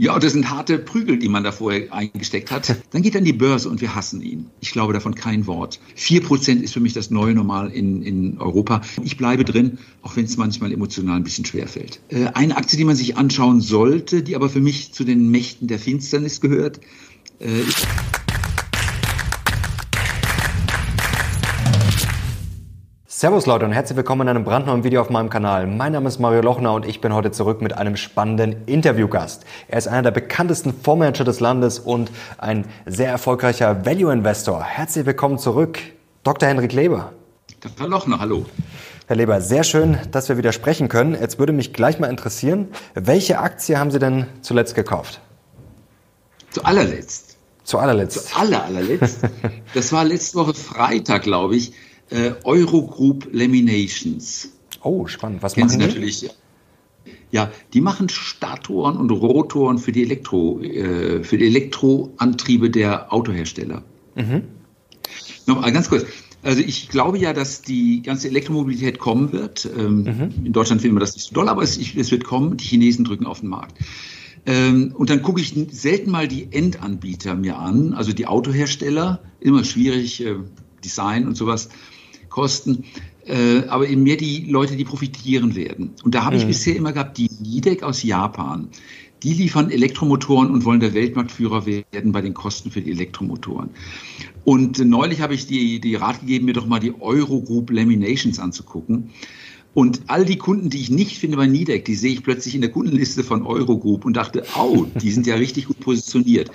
Ja, das sind harte Prügel, die man da vorher eingesteckt hat. Dann geht er an die Börse und wir hassen ihn. Ich glaube davon kein Wort. Vier Prozent ist für mich das neue Normal in, in Europa. Ich bleibe drin, auch wenn es manchmal emotional ein bisschen schwer fällt. Äh, eine Aktie, die man sich anschauen sollte, die aber für mich zu den Mächten der Finsternis gehört, äh, ist Servus Leute und herzlich willkommen in einem brandneuen Video auf meinem Kanal. Mein Name ist Mario Lochner und ich bin heute zurück mit einem spannenden Interviewgast. Er ist einer der bekanntesten Fondsmanager des Landes und ein sehr erfolgreicher Value Investor. Herzlich willkommen zurück, Dr. Henrik Leber. Dr. Lochner, hallo. Herr Leber, sehr schön, dass wir wieder sprechen können. Jetzt würde mich gleich mal interessieren, welche Aktie haben Sie denn zuletzt gekauft? Zu allerletzt. Zu allerletzt. Zu aller, allerletzt. Das war letzte Woche Freitag, glaube ich äh, Eurogroup Laminations. Oh, spannend. Was Kennen machen Sie die? natürlich? Ja, die machen Statoren und Rotoren für die, Elektro, äh, für die Elektroantriebe der Autohersteller. Mhm. Noch ganz kurz. Also ich glaube ja, dass die ganze Elektromobilität kommen wird. Ähm, mhm. In Deutschland finden wir das nicht so doll, aber es, es, wird kommen. Die Chinesen drücken auf den Markt. Ähm, und dann gucke ich selten mal die Endanbieter mir an, also die Autohersteller. Immer schwierig, äh, Design und sowas kosten, äh, aber eben mehr die Leute, die profitieren werden. Und da habe ich mhm. bisher immer gehabt, die Nidec aus Japan, die liefern Elektromotoren und wollen der Weltmarktführer werden bei den Kosten für die Elektromotoren. Und neulich habe ich die, die Rat gegeben, mir doch mal die Eurogroup Laminations anzugucken. Und all die Kunden, die ich nicht finde bei Nidec, die sehe ich plötzlich in der Kundenliste von Eurogroup und dachte, au, die sind ja richtig gut positioniert.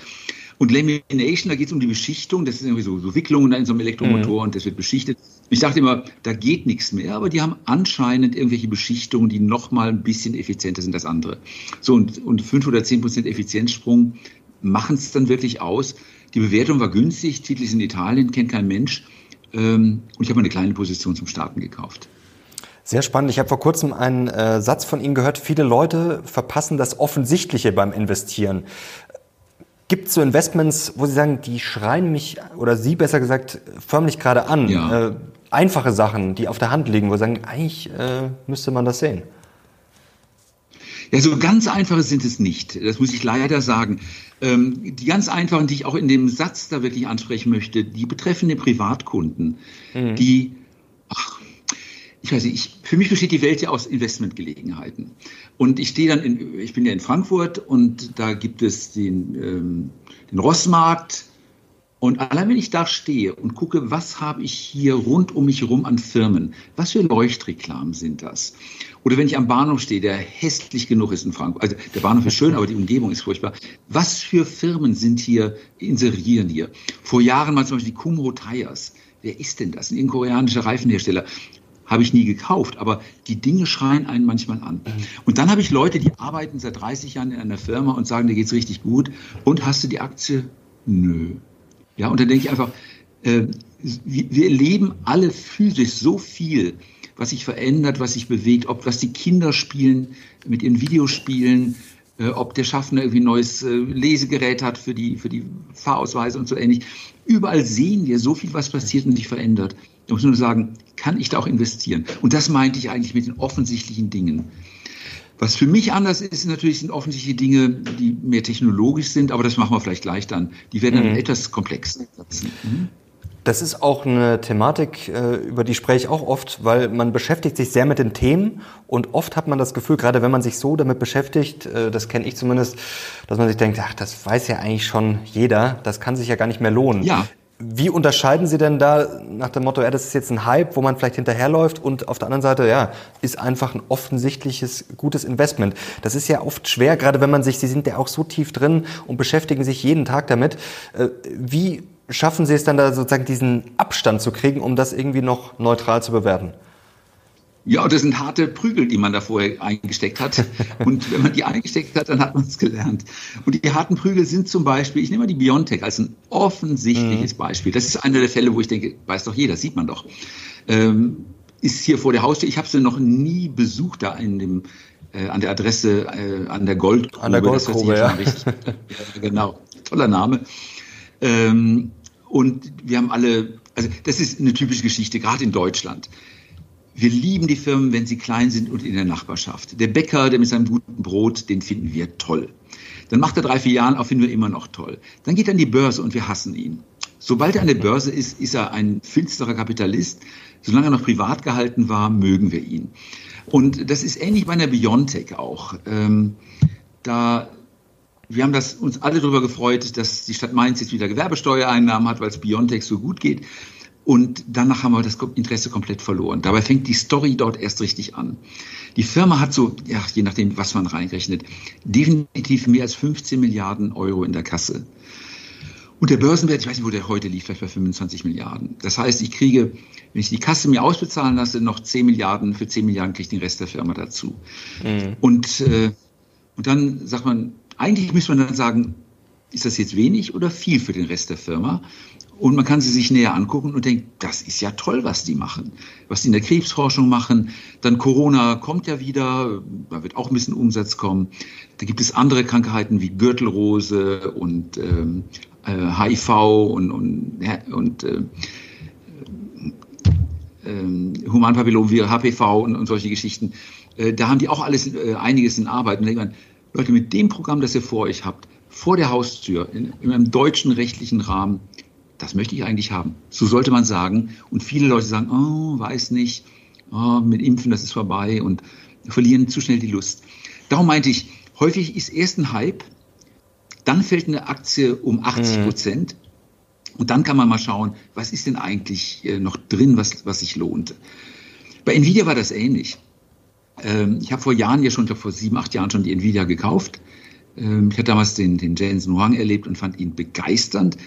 Und Lamination, da geht es um die Beschichtung, das ist irgendwie so, so Wicklungen in so einem Elektromotor mhm. und das wird beschichtet. Ich dachte immer, da geht nichts mehr, aber die haben anscheinend irgendwelche Beschichtungen, die noch mal ein bisschen effizienter sind als andere. So, und, und 5 oder 10 Prozent Effizienzsprung machen es dann wirklich aus. Die Bewertung war günstig, Titel ist in Italien, kennt kein Mensch. Ähm, und ich habe eine kleine Position zum Starten gekauft. Sehr spannend. Ich habe vor kurzem einen äh, Satz von Ihnen gehört. Viele Leute verpassen das Offensichtliche beim Investieren. Gibt es so Investments, wo Sie sagen, die schreien mich oder Sie besser gesagt förmlich gerade an? Ja. Äh, einfache Sachen, die auf der Hand liegen, wo Sie sagen, eigentlich äh, müsste man das sehen. Ja, so ganz einfache sind es nicht. Das muss ich leider sagen. Ähm, die ganz einfachen, die ich auch in dem Satz da wirklich ansprechen möchte, die betreffen den Privatkunden, mhm. die, ach, ich weiß nicht, ich, für mich besteht die Welt ja aus Investmentgelegenheiten. Und ich stehe dann in, ich bin ja in Frankfurt und da gibt es den, ähm, den Rossmarkt. Und allein wenn ich da stehe und gucke, was habe ich hier rund um mich herum an Firmen, was für Leuchtreklamen sind das? Oder wenn ich am Bahnhof stehe, der hässlich genug ist in Frankfurt, also der Bahnhof ist schön, aber die Umgebung ist furchtbar. Was für Firmen sind hier, inserieren hier? Vor Jahren mal zum Beispiel die Kumho Tires. Wer ist denn das? Ein koreanischer Reifenhersteller habe ich nie gekauft, aber die Dinge schreien einen manchmal an. Und dann habe ich Leute, die arbeiten seit 30 Jahren in einer Firma und sagen, dir geht's richtig gut. Und hast du die Aktie? Nö. Ja, und dann denke ich einfach, äh, wir erleben alle physisch so viel, was sich verändert, was sich bewegt, ob was die Kinder spielen mit ihren Videospielen, äh, ob der Schaffner irgendwie ein neues äh, Lesegerät hat für die, für die Fahrausweise und so ähnlich. Überall sehen wir so viel, was passiert und sich verändert. Ich muss nur sagen, kann ich da auch investieren? Und das meinte ich eigentlich mit den offensichtlichen Dingen. Was für mich anders ist, natürlich sind offensichtliche Dinge, die mehr technologisch sind, aber das machen wir vielleicht gleich dann. Die werden dann mhm. etwas komplexer. Mhm. Das ist auch eine Thematik, äh, über die spreche ich auch oft, weil man beschäftigt sich sehr mit den Themen und oft hat man das Gefühl, gerade wenn man sich so damit beschäftigt, äh, das kenne ich zumindest, dass man sich denkt, ach, das weiß ja eigentlich schon jeder, das kann sich ja gar nicht mehr lohnen. Ja. Wie unterscheiden Sie denn da nach dem Motto, ja, das ist jetzt ein Hype, wo man vielleicht hinterherläuft und auf der anderen Seite, ja, ist einfach ein offensichtliches gutes Investment. Das ist ja oft schwer, gerade wenn man sich, Sie sind ja auch so tief drin und beschäftigen sich jeden Tag damit. Äh, wie schaffen Sie es dann da sozusagen diesen Abstand zu kriegen, um das irgendwie noch neutral zu bewerten? Ja, das sind harte Prügel, die man da vorher eingesteckt hat. Und wenn man die eingesteckt hat, dann hat man es gelernt. Und die harten Prügel sind zum Beispiel, ich nehme mal die Biontech als ein offensichtliches mhm. Beispiel. Das ist einer der Fälle, wo ich denke, weiß doch jeder, sieht man doch. Ähm, ist hier vor der Haustür. Ich habe sie noch nie besucht da in dem äh, an der Adresse äh, an der Goldgrube. An der Goldgrube, ja. ja. Genau, toller Name. Ähm, und wir haben alle, also das ist eine typische Geschichte, gerade in Deutschland. Wir lieben die Firmen, wenn sie klein sind und in der Nachbarschaft. Der Bäcker, der mit seinem guten Brot, den finden wir toll. Dann macht er drei, vier Jahre auf, finden wir immer noch toll. Dann geht er an die Börse und wir hassen ihn. Sobald er an der Börse ist, ist er ein finsterer Kapitalist. Solange er noch privat gehalten war, mögen wir ihn. Und das ist ähnlich bei einer Biontech auch. Ähm, da wir haben das, uns alle darüber gefreut, dass die Stadt Mainz jetzt wieder Gewerbesteuereinnahmen hat, weil es Biontech so gut geht. Und danach haben wir das Interesse komplett verloren. Dabei fängt die Story dort erst richtig an. Die Firma hat so, ja, je nachdem, was man reinrechnet, definitiv mehr als 15 Milliarden Euro in der Kasse. Und der Börsenwert, ich weiß nicht, wo der heute liegt, vielleicht bei 25 Milliarden. Das heißt, ich kriege, wenn ich die Kasse mir ausbezahlen lasse, noch 10 Milliarden, für 10 Milliarden kriege ich den Rest der Firma dazu. Mhm. Und, äh, und dann sagt man, eigentlich müsste man dann sagen, ist das jetzt wenig oder viel für den Rest der Firma? Und man kann sie sich näher angucken und denkt, das ist ja toll, was die machen, was die in der Krebsforschung machen. Dann Corona kommt ja wieder, da wird auch ein bisschen Umsatz kommen. Da gibt es andere Krankheiten wie Gürtelrose und ähm, äh, HIV und, und, und äh, äh, Humanpapillomvirus, HPV und, und solche Geschichten. Äh, da haben die auch alles äh, einiges in Arbeit. Und denkt man, Leute, mit dem Programm, das ihr vor euch habt, vor der Haustür, in, in einem deutschen rechtlichen Rahmen, das möchte ich eigentlich haben. So sollte man sagen. Und viele Leute sagen, oh, weiß nicht, oh, mit Impfen, das ist vorbei und verlieren zu schnell die Lust. Darum meinte ich, häufig ist erst ein Hype, dann fällt eine Aktie um 80 Prozent. Mhm. Und dann kann man mal schauen, was ist denn eigentlich äh, noch drin, was, was sich lohnt. Bei Nvidia war das ähnlich. Ähm, ich habe vor Jahren ja schon, ich glaube vor sieben, acht Jahren schon die Nvidia gekauft. Ähm, ich hatte damals den, den Jensen Huang erlebt und fand ihn begeisternd.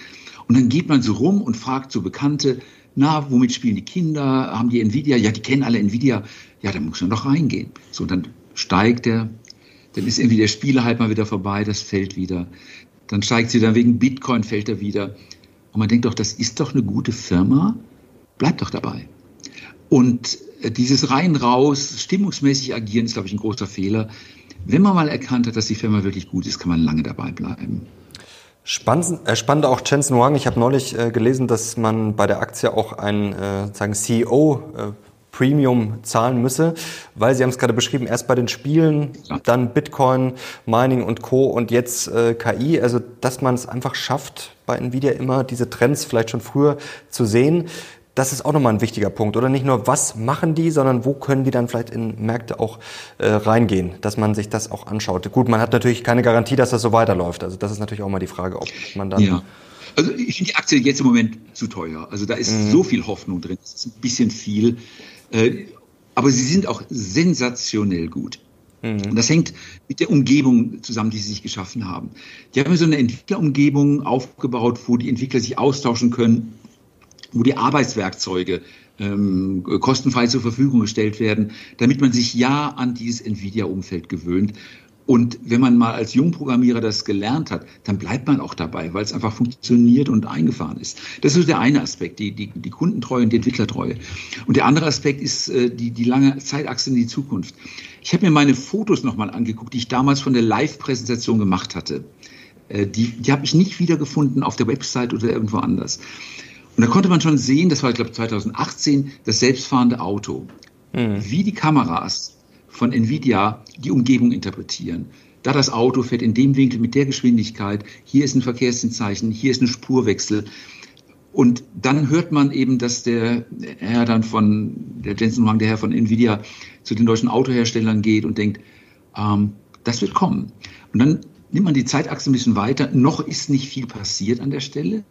Und dann geht man so rum und fragt so Bekannte, na, womit spielen die Kinder? Haben die Nvidia? Ja, die kennen alle Nvidia. Ja, da muss man doch reingehen. So, dann steigt er. Dann ist irgendwie der Spieler halt mal wieder vorbei, das fällt wieder. Dann steigt sie dann wegen Bitcoin, fällt er wieder. Und man denkt doch, das ist doch eine gute Firma. Bleibt doch dabei. Und dieses rein raus, stimmungsmäßig agieren, ist, glaube ich, ein großer Fehler. Wenn man mal erkannt hat, dass die Firma wirklich gut ist, kann man lange dabei bleiben. Spannend, äh, spannend auch Jensen Huang. Ich habe neulich äh, gelesen, dass man bei der Aktie auch einen äh, sagen CEO äh, Premium zahlen müsse, weil Sie haben es gerade beschrieben, erst bei den Spielen, ja. dann Bitcoin, Mining und Co. und jetzt äh, KI. Also dass man es einfach schafft, bei Nvidia immer diese Trends vielleicht schon früher zu sehen. Das ist auch nochmal ein wichtiger Punkt. Oder nicht nur, was machen die, sondern wo können die dann vielleicht in Märkte auch äh, reingehen, dass man sich das auch anschaut. Gut, man hat natürlich keine Garantie, dass das so weiterläuft. Also das ist natürlich auch mal die Frage, ob man dann. Ja. Also ich finde die Aktie jetzt im Moment zu teuer. Also da ist mhm. so viel Hoffnung drin. Das ist ein bisschen viel. Äh, aber sie sind auch sensationell gut. Mhm. Und das hängt mit der Umgebung zusammen, die sie sich geschaffen haben. Die haben so eine Entwicklerumgebung aufgebaut, wo die Entwickler sich austauschen können, wo die Arbeitswerkzeuge ähm, kostenfrei zur Verfügung gestellt werden, damit man sich ja an dieses Nvidia-Umfeld gewöhnt. Und wenn man mal als Jungprogrammierer das gelernt hat, dann bleibt man auch dabei, weil es einfach funktioniert und eingefahren ist. Das ist der eine Aspekt, die, die, die Kundentreue und die Entwicklertreue. Und der andere Aspekt ist äh, die, die lange Zeitachse in die Zukunft. Ich habe mir meine Fotos nochmal angeguckt, die ich damals von der Live-Präsentation gemacht hatte. Äh, die die habe ich nicht wiedergefunden auf der Website oder irgendwo anders. Und da konnte man schon sehen, das war, ich glaube, 2018, das selbstfahrende Auto. Mhm. Wie die Kameras von Nvidia die Umgebung interpretieren. Da das Auto fährt in dem Winkel mit der Geschwindigkeit, hier ist ein Verkehrszeichen, hier ist ein Spurwechsel. Und dann hört man eben, dass der Herr dann von, der Jensen Wang, der Herr von Nvidia, zu den deutschen Autoherstellern geht und denkt, ähm, das wird kommen. Und dann nimmt man die Zeitachse ein bisschen weiter. Noch ist nicht viel passiert an der Stelle.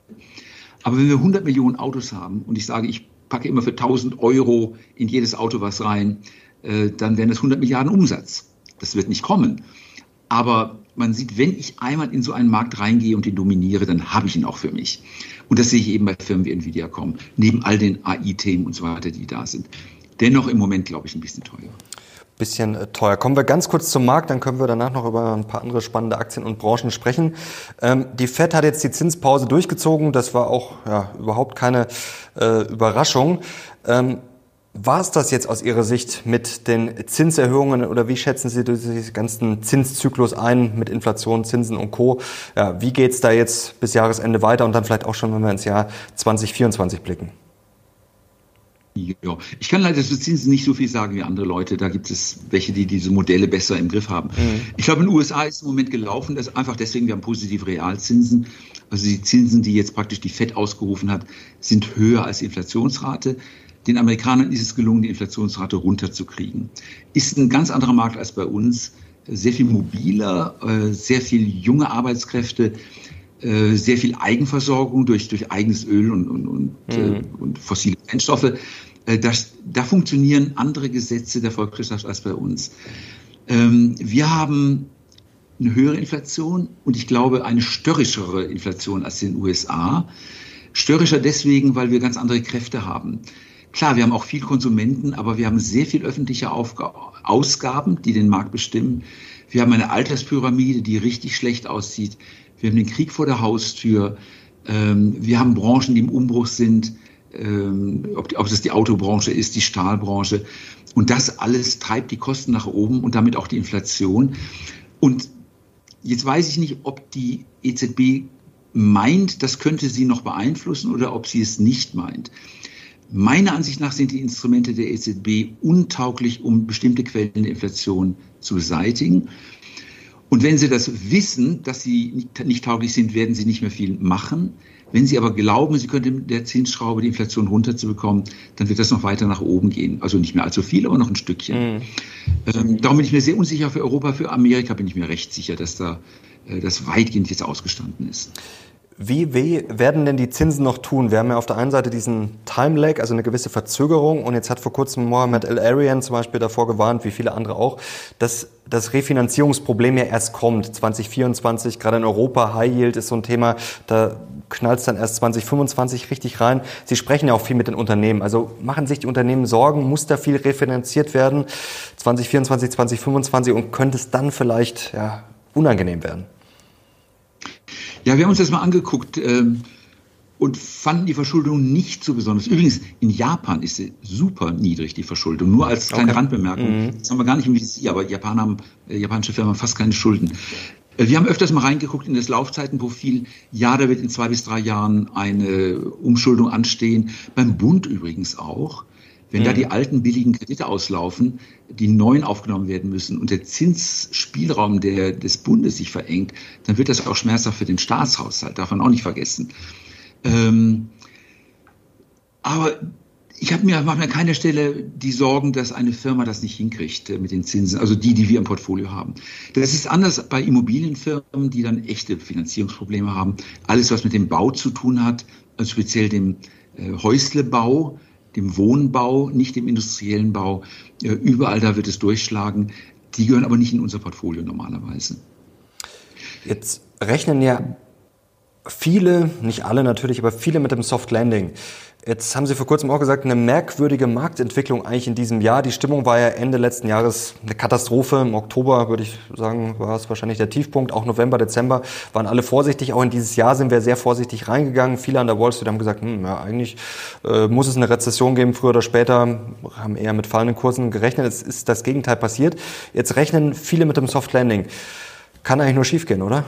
Aber wenn wir 100 Millionen Autos haben und ich sage, ich packe immer für 1000 Euro in jedes Auto was rein, äh, dann wären das 100 Milliarden Umsatz. Das wird nicht kommen. Aber man sieht, wenn ich einmal in so einen Markt reingehe und ihn dominiere, dann habe ich ihn auch für mich. Und das sehe ich eben bei Firmen wie Nvidia kommen, neben all den AI-Themen und so weiter, die da sind. Dennoch im Moment, glaube ich, ein bisschen teuer bisschen äh, teuer. Kommen wir ganz kurz zum Markt, dann können wir danach noch über ein paar andere spannende Aktien und Branchen sprechen. Ähm, die Fed hat jetzt die Zinspause durchgezogen. Das war auch ja, überhaupt keine äh, Überraschung. Ähm, war es das jetzt aus Ihrer Sicht mit den Zinserhöhungen oder wie schätzen Sie diesen ganzen Zinszyklus ein mit Inflation, Zinsen und Co.? Ja, wie geht's da jetzt bis Jahresende weiter und dann vielleicht auch schon, wenn wir ins Jahr 2024 blicken? Ja, ich kann leider zu Zinsen nicht so viel sagen wie andere Leute. Da gibt es welche, die diese Modelle besser im Griff haben. Mhm. Ich glaube, in den USA ist im Moment gelaufen, dass einfach deswegen, wir haben positive Realzinsen. Also die Zinsen, die jetzt praktisch die FED ausgerufen hat, sind höher als die Inflationsrate. Den Amerikanern ist es gelungen, die Inflationsrate runterzukriegen. Ist ein ganz anderer Markt als bei uns. Sehr viel mobiler, äh, sehr viel junge Arbeitskräfte äh, sehr viel Eigenversorgung durch, durch eigenes Öl und, und, und, mhm. äh, und fossile Brennstoffe. Äh, das, da funktionieren andere Gesetze der Volkswirtschaft als bei uns. Ähm, wir haben eine höhere Inflation und ich glaube eine störrischere Inflation als in den USA. Störrischer deswegen, weil wir ganz andere Kräfte haben. Klar, wir haben auch viel Konsumenten, aber wir haben sehr viel öffentliche Aufga Ausgaben, die den Markt bestimmen. Wir haben eine Alterspyramide, die richtig schlecht aussieht. Wir haben den Krieg vor der Haustür. Ähm, wir haben Branchen, die im Umbruch sind, ähm, ob, ob das die Autobranche ist, die Stahlbranche. Und das alles treibt die Kosten nach oben und damit auch die Inflation. Und jetzt weiß ich nicht, ob die EZB meint, das könnte sie noch beeinflussen oder ob sie es nicht meint. Meiner Ansicht nach sind die Instrumente der EZB untauglich, um bestimmte Quellen der Inflation zu beseitigen. Und wenn Sie das wissen, dass Sie nicht, nicht, tauglich sind, werden Sie nicht mehr viel machen. Wenn Sie aber glauben, Sie könnten der Zinsschraube die Inflation runterzubekommen, dann wird das noch weiter nach oben gehen. Also nicht mehr allzu viel, aber noch ein Stückchen. Mhm. Ähm, darum bin ich mir sehr unsicher für Europa. Für Amerika bin ich mir recht sicher, dass da äh, das weitgehend jetzt ausgestanden ist. Wie weh werden denn die Zinsen noch tun? Wir haben ja auf der einen Seite diesen Time Lag, also eine gewisse Verzögerung. Und jetzt hat vor kurzem Mohamed El Arian zum Beispiel davor gewarnt, wie viele andere auch, dass das Refinanzierungsproblem ja erst kommt. 2024, gerade in Europa, High Yield ist so ein Thema, da knallt es dann erst 2025 richtig rein. Sie sprechen ja auch viel mit den Unternehmen. Also machen sich die Unternehmen Sorgen, muss da viel refinanziert werden 2024, 2025 und könnte es dann vielleicht ja, unangenehm werden? Ja, wir haben uns das mal angeguckt ähm, und fanden die Verschuldung nicht so besonders. Übrigens, in Japan ist sie super niedrig, die Verschuldung. Nur als kleine okay. Randbemerkung. Mhm. Das haben wir gar nicht im VC, aber Japan haben, äh, japanische Firmen haben fast keine Schulden. Äh, wir haben öfters mal reingeguckt in das Laufzeitenprofil. Ja, da wird in zwei bis drei Jahren eine Umschuldung anstehen. Beim Bund übrigens auch. Wenn mhm. da die alten billigen Kredite auslaufen, die neuen aufgenommen werden müssen und der Zinsspielraum der, des Bundes sich verengt, dann wird das auch schmerzhaft für den Staatshaushalt, darf man auch nicht vergessen. Ähm, aber ich habe mir, mache mir an keiner Stelle die Sorgen, dass eine Firma das nicht hinkriegt äh, mit den Zinsen, also die, die wir im Portfolio haben. Das ist anders bei Immobilienfirmen, die dann echte Finanzierungsprobleme haben. Alles, was mit dem Bau zu tun hat, also speziell dem äh, Häuslebau, dem Wohnbau, nicht dem industriellen Bau. Überall da wird es durchschlagen. Die gehören aber nicht in unser Portfolio normalerweise. Jetzt rechnen ja viele, nicht alle natürlich, aber viele mit dem Soft Landing. Jetzt haben Sie vor kurzem auch gesagt, eine merkwürdige Marktentwicklung eigentlich in diesem Jahr. Die Stimmung war ja Ende letzten Jahres eine Katastrophe. Im Oktober, würde ich sagen, war es wahrscheinlich der Tiefpunkt. Auch November, Dezember waren alle vorsichtig. Auch in dieses Jahr sind wir sehr vorsichtig reingegangen. Viele an der Wall Street haben gesagt, hm, ja, eigentlich äh, muss es eine Rezession geben, früher oder später. Haben eher mit fallenden Kursen gerechnet. Es ist das Gegenteil passiert. Jetzt rechnen viele mit dem Soft Landing. Kann eigentlich nur schiefgehen, oder?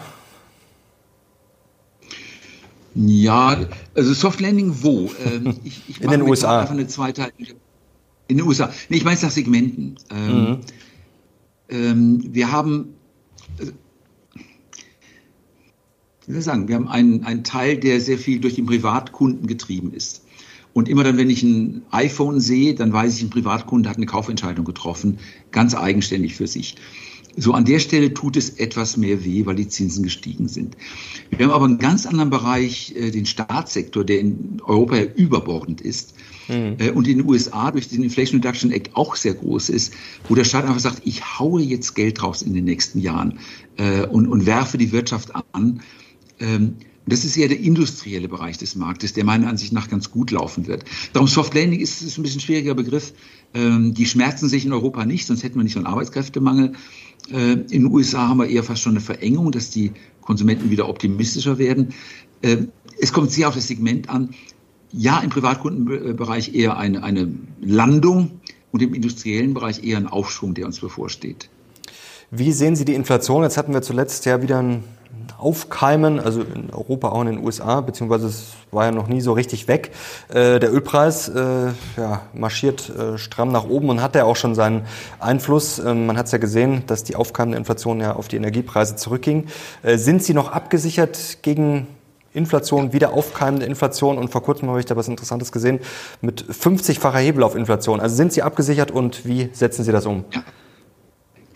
Ja, also Soft Landing wo? Ähm, ich, ich in den USA. Einfach eine zweiteilige, in den USA. Nee, ich meine nach Segmenten. Ähm, mhm. ähm, wir haben, also, wie soll ich sagen, wir haben einen, einen Teil, der sehr viel durch den Privatkunden getrieben ist. Und immer dann, wenn ich ein iPhone sehe, dann weiß ich, ein Privatkunde hat eine Kaufentscheidung getroffen, ganz eigenständig für sich. So an der Stelle tut es etwas mehr weh, weil die Zinsen gestiegen sind. Wir haben aber einen ganz anderen Bereich, äh, den Staatssektor, der in Europa ja überbordend ist mhm. äh, und in den USA durch den Inflation Reduction Act auch sehr groß ist, wo der Staat einfach sagt, ich haue jetzt Geld raus in den nächsten Jahren äh, und, und werfe die Wirtschaft an. Ähm, das ist eher der industrielle Bereich des Marktes, der meiner Ansicht nach ganz gut laufen wird. Darum Soft Landing ist, ist ein bisschen schwieriger Begriff. Ähm, die schmerzen sich in Europa nicht, sonst hätten wir nicht so einen Arbeitskräftemangel. Äh, in den USA haben wir eher fast schon eine Verengung, dass die Konsumenten wieder optimistischer werden. Äh, es kommt sehr auf das Segment an. Ja, im Privatkundenbereich eher eine, eine Landung und im industriellen Bereich eher ein Aufschwung, der uns bevorsteht. Wie sehen Sie die Inflation? Jetzt hatten wir zuletzt ja wieder ein aufkeimen, also in Europa, auch in den USA, beziehungsweise es war ja noch nie so richtig weg. Äh, der Ölpreis äh, ja, marschiert äh, stramm nach oben und hat ja auch schon seinen Einfluss. Ähm, man hat es ja gesehen, dass die aufkeimende Inflation ja auf die Energiepreise zurückging. Äh, sind Sie noch abgesichert gegen Inflation, wieder aufkeimende Inflation und vor kurzem habe ich da was Interessantes gesehen mit 50-facher Hebel auf Inflation. Also sind Sie abgesichert und wie setzen Sie das um? Ja.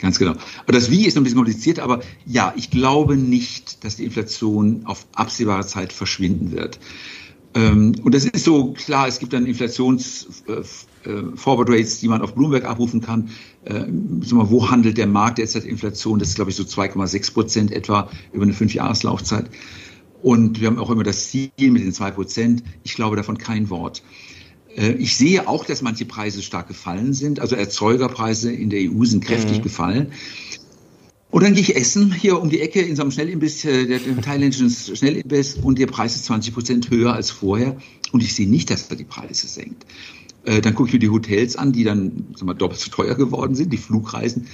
Ganz genau. Aber das Wie ist noch ein bisschen kompliziert, aber ja, ich glaube nicht, dass die Inflation auf absehbare Zeit verschwinden wird. Ähm, und das ist so klar, es gibt dann Inflations äh, äh, Rates, die man auf Bloomberg abrufen kann. Äh, wo handelt der Markt derzeit Inflation? Das ist, glaube ich, so 2,6 Prozent etwa über eine Fünfjahreslaufzeit. Und wir haben auch immer das Ziel mit den zwei Prozent. Ich glaube davon kein Wort. Äh, ich sehe auch, dass manche Preise stark gefallen sind. Also Erzeugerpreise in der EU sind kräftig mhm. gefallen. Und dann gehe ich essen hier um die Ecke in so einem Schnellimbiss, äh, der thailändischen Schnellimbiss, und der Preis ist 20 Prozent höher als vorher. Und ich sehe nicht, dass er die Preise senkt. Äh, dann gucke ich mir die Hotels an, die dann sag mal, doppelt so teuer geworden sind, die Flugreisen.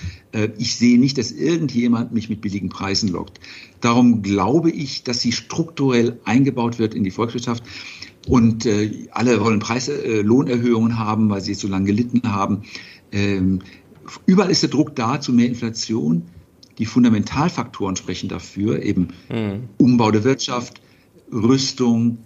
Ich sehe nicht, dass irgendjemand mich mit billigen Preisen lockt. Darum glaube ich, dass sie strukturell eingebaut wird in die Volkswirtschaft. Und äh, alle wollen Preislohnerhöhungen äh, haben, weil sie so lange gelitten haben. Ähm, überall ist der Druck da zu mehr Inflation. Die Fundamentalfaktoren sprechen dafür, eben mhm. Umbau der Wirtschaft, Rüstung,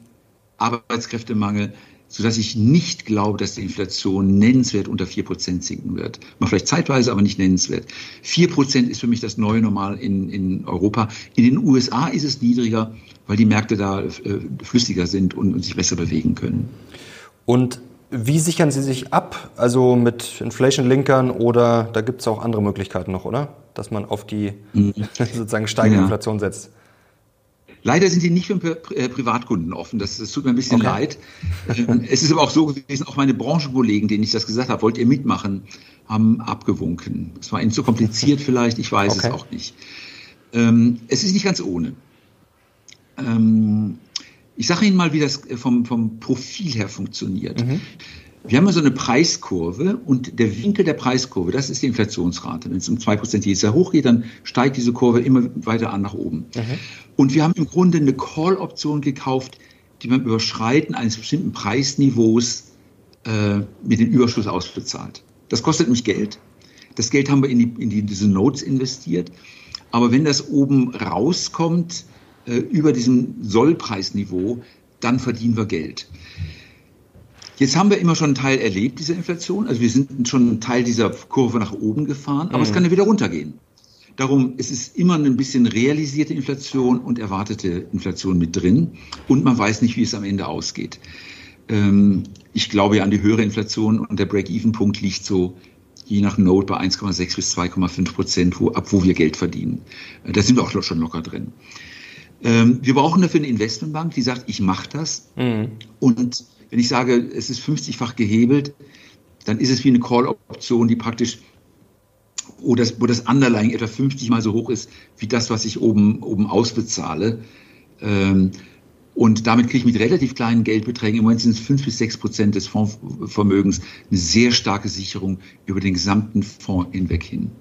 Arbeitskräftemangel, sodass ich nicht glaube, dass die Inflation nennenswert unter 4% sinken wird. Mal vielleicht zeitweise, aber nicht nennenswert. 4% ist für mich das neue Normal in, in Europa. In den USA ist es niedriger weil die Märkte da äh, flüssiger sind und, und sich besser bewegen können. Und wie sichern Sie sich ab? Also mit Inflation-Linkern oder da gibt es auch andere Möglichkeiten noch, oder? Dass man auf die mhm. sozusagen steigende ja. Inflation setzt. Leider sind die nicht für äh, Privatkunden offen. Das, das tut mir ein bisschen okay. leid. Ähm, es ist aber auch so gewesen, auch meine Branchenkollegen, denen ich das gesagt habe, wollt ihr mitmachen, haben abgewunken. Es war ihnen zu kompliziert vielleicht, ich weiß okay. es auch nicht. Ähm, es ist nicht ganz ohne. Ähm, ich sage Ihnen mal, wie das vom, vom Profil her funktioniert. Mhm. Wir haben so eine Preiskurve und der Winkel der Preiskurve, das ist die Inflationsrate. Wenn es um 2% jedes Jahr hochgeht, dann steigt diese Kurve immer weiter an nach oben. Mhm. Und wir haben im Grunde eine Call-Option gekauft, die beim Überschreiten eines bestimmten Preisniveaus äh, mit dem Überschuss ausbezahlt. Das kostet nämlich Geld. Das Geld haben wir in, die, in die, diese Notes investiert. Aber wenn das oben rauskommt, äh, über diesem Sollpreisniveau, dann verdienen wir Geld. Jetzt haben wir immer schon einen Teil erlebt, dieser Inflation. Also wir sind schon einen Teil dieser Kurve nach oben gefahren, aber mhm. es kann ja wieder runtergehen. Darum es ist immer ein bisschen realisierte Inflation und erwartete Inflation mit drin. Und man weiß nicht, wie es am Ende ausgeht. Ähm, ich glaube ja an die höhere Inflation und der Break-Even-Punkt liegt so je nach Note bei 1,6 bis 2,5 Prozent, wo, ab wo wir Geld verdienen. Da sind wir auch schon locker drin. Ähm, wir brauchen dafür eine Investmentbank, die sagt, ich mache das. Mhm. Und wenn ich sage, es ist 50-fach gehebelt, dann ist es wie eine Call-Option, die praktisch, wo das, wo das Underlying etwa 50 mal so hoch ist, wie das, was ich oben, oben ausbezahle. Ähm, und damit kriege ich mit relativ kleinen Geldbeträgen, im Moment sind es 5 bis 6 Prozent des Fondsvermögens, eine sehr starke Sicherung über den gesamten Fonds hinweg hin.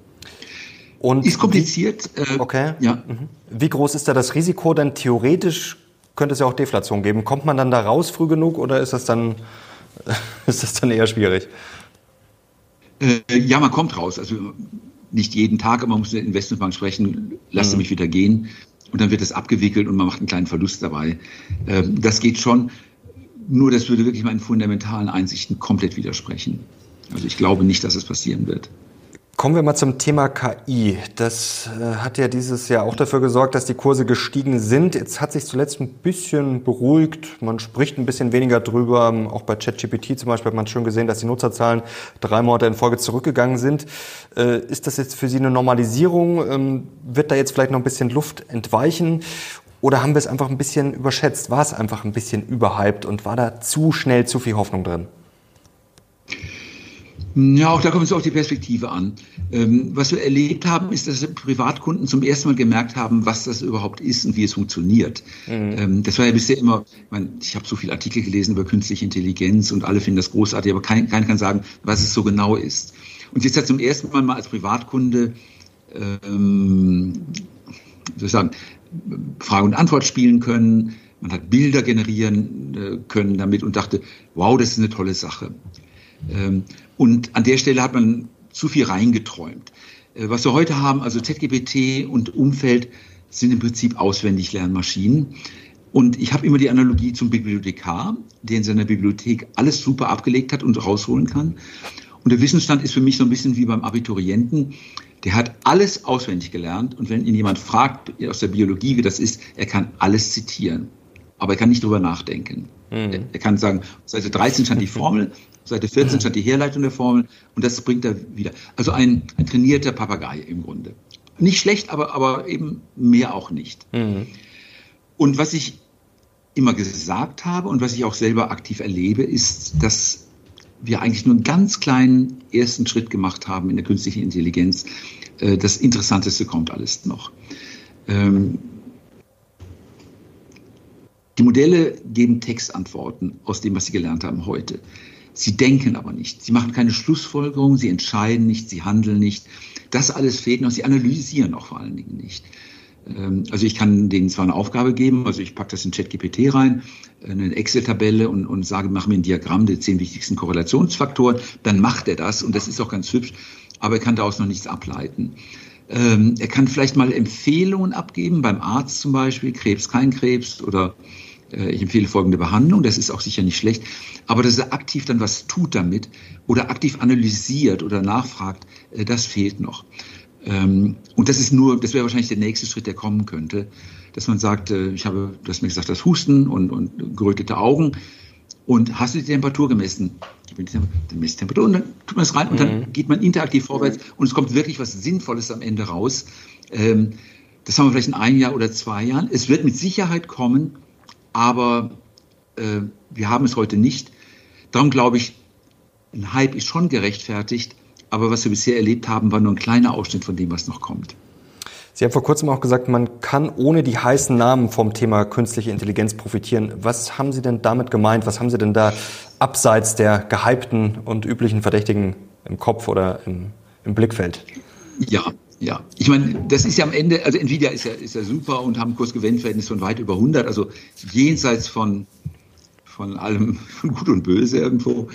Und ist kompliziert. Wie, äh, okay. Ja. Mhm. Wie groß ist da das Risiko? Denn theoretisch könnte es ja auch Deflation geben. Kommt man dann da raus früh genug oder ist das dann, ist das dann eher schwierig? Äh, ja, man kommt raus. Also nicht jeden Tag, aber man muss mit der Investmentbank sprechen, lasst mhm. mich wieder gehen. Und dann wird das abgewickelt und man macht einen kleinen Verlust dabei. Ähm, das geht schon. Nur das würde wirklich meinen fundamentalen Einsichten komplett widersprechen. Also ich glaube nicht, dass es passieren wird. Kommen wir mal zum Thema KI. Das äh, hat ja dieses Jahr auch dafür gesorgt, dass die Kurse gestiegen sind. Jetzt hat sich zuletzt ein bisschen beruhigt. Man spricht ein bisschen weniger drüber. Auch bei ChatGPT zum Beispiel hat man schon gesehen, dass die Nutzerzahlen drei Monate in Folge zurückgegangen sind. Äh, ist das jetzt für Sie eine Normalisierung? Ähm, wird da jetzt vielleicht noch ein bisschen Luft entweichen? Oder haben wir es einfach ein bisschen überschätzt? War es einfach ein bisschen überhyped und war da zu schnell zu viel Hoffnung drin? Ja, auch da kommt es auf die Perspektive an. Ähm, was wir erlebt haben, ist, dass Privatkunden zum ersten Mal gemerkt haben, was das überhaupt ist und wie es funktioniert. Mhm. Ähm, das war ja bisher immer, ich, meine, ich habe so viele Artikel gelesen über künstliche Intelligenz und alle finden das großartig, aber keiner kein kann sagen, was es so genau ist. Und jetzt hat zum ersten Mal mal als Privatkunde, ähm, wie soll ich sagen, Frage und Antwort spielen können, man hat Bilder generieren äh, können damit und dachte, wow, das ist eine tolle Sache. Ähm, und an der Stelle hat man zu viel reingeträumt. Äh, was wir heute haben, also ZGPT und Umfeld, sind im Prinzip auswendig Lernmaschinen. Und ich habe immer die Analogie zum Bibliothekar, der in seiner Bibliothek alles super abgelegt hat und rausholen kann. Und der Wissensstand ist für mich so ein bisschen wie beim Abiturienten. Der hat alles auswendig gelernt und wenn ihn jemand fragt aus der Biologie, wie das ist, er kann alles zitieren. Aber er kann nicht drüber nachdenken. Mhm. Er kann sagen, Seite 13 stand die Formel, Seite 14 stand die Herleitung der Formel und das bringt er wieder. Also ein, ein trainierter Papagei im Grunde. Nicht schlecht, aber, aber eben mehr auch nicht. Mhm. Und was ich immer gesagt habe und was ich auch selber aktiv erlebe, ist, dass wir eigentlich nur einen ganz kleinen ersten Schritt gemacht haben in der künstlichen Intelligenz. Äh, das Interessanteste kommt alles noch. Ähm, die Modelle geben Textantworten aus dem, was sie gelernt haben heute. Sie denken aber nicht. Sie machen keine Schlussfolgerungen, sie entscheiden nicht, sie handeln nicht. Das alles fehlt noch. Sie analysieren auch vor allen Dingen nicht. Ähm, also ich kann denen zwar eine Aufgabe geben, also ich packe das in ChatGPT rein, eine Excel-Tabelle und, und sage, mach mir ein Diagramm der zehn wichtigsten Korrelationsfaktoren, dann macht er das und das ist auch ganz hübsch, aber er kann daraus noch nichts ableiten. Ähm, er kann vielleicht mal Empfehlungen abgeben, beim Arzt zum Beispiel, Krebs, kein Krebs oder äh, ich empfehle folgende Behandlung, das ist auch sicher nicht schlecht, aber dass er aktiv dann was tut damit oder aktiv analysiert oder nachfragt, äh, das fehlt noch. Ähm, und das ist nur, das wäre wahrscheinlich der nächste Schritt, der kommen könnte, dass man sagt, äh, ich habe, du hast mir gesagt, das Husten und, und gerötete Augen. Und hast du die Temperatur gemessen? Dann misst Temperatur und dann tut man es rein und dann mhm. geht man interaktiv vorwärts und es kommt wirklich was Sinnvolles am Ende raus. Ähm, das haben wir vielleicht in einem Jahr oder zwei Jahren. Es wird mit Sicherheit kommen, aber äh, wir haben es heute nicht. Darum glaube ich, ein Hype ist schon gerechtfertigt, aber was wir bisher erlebt haben, war nur ein kleiner Ausschnitt von dem, was noch kommt. Sie haben vor kurzem auch gesagt, man kann ohne die heißen Namen vom Thema künstliche Intelligenz profitieren. Was haben Sie denn damit gemeint? Was haben Sie denn da abseits der gehypten und üblichen Verdächtigen im Kopf oder im, im Blickfeld? Ja, ja, ich meine, das ist ja am Ende, also Nvidia ist ja, ist ja super und haben ein Kursgewinnverhältnis von weit über 100, also jenseits von, von allem, von Gut und Böse irgendwo.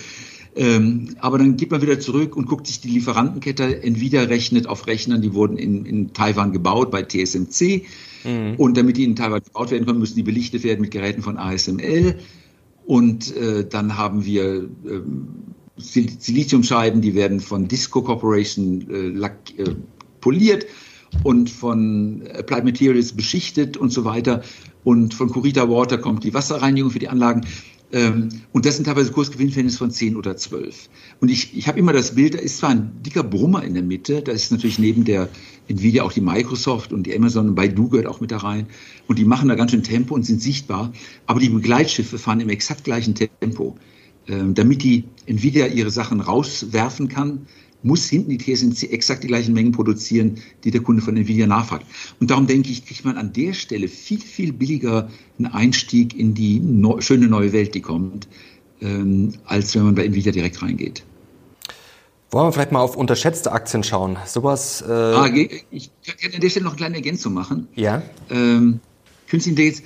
Ähm, aber dann geht man wieder zurück und guckt sich die Lieferantenkette. Nvidia rechnet auf Rechnern, die wurden in, in Taiwan gebaut bei TSMC. Mhm. Und damit die in Taiwan gebaut werden können, müssen die belichtet werden mit Geräten von ASML. Und äh, dann haben wir äh, Siliziumscheiben, die werden von Disco Corporation äh, lack, äh, poliert und von Applied Materials beschichtet und so weiter. Und von Kurita Water kommt die Wasserreinigung für die Anlagen. Ähm, und das sind teilweise Kursgewinnverhältnisse von 10 oder 12. Und ich, ich habe immer das Bild, da ist zwar ein dicker Brummer in der Mitte, da ist natürlich neben der Nvidia auch die Microsoft und die Amazon und Baidu gehört auch mit da rein. Und die machen da ganz schön Tempo und sind sichtbar. Aber die Begleitschiffe fahren im exakt gleichen Tempo. Ähm, damit die Nvidia ihre Sachen rauswerfen kann, muss hinten die TSMC exakt die gleichen Mengen produzieren, die der Kunde von Nvidia nachfragt. Und darum denke ich, kriegt man an der Stelle viel, viel billiger einen Einstieg in die no schöne neue Welt, die kommt, ähm, als wenn man bei Nvidia direkt reingeht. Wollen wir vielleicht mal auf unterschätzte Aktien schauen? Sowas. Äh ah, ich kann an der Stelle noch eine kleine Ergänzung machen. Ja. Ähm, Künstliche Intelligenz.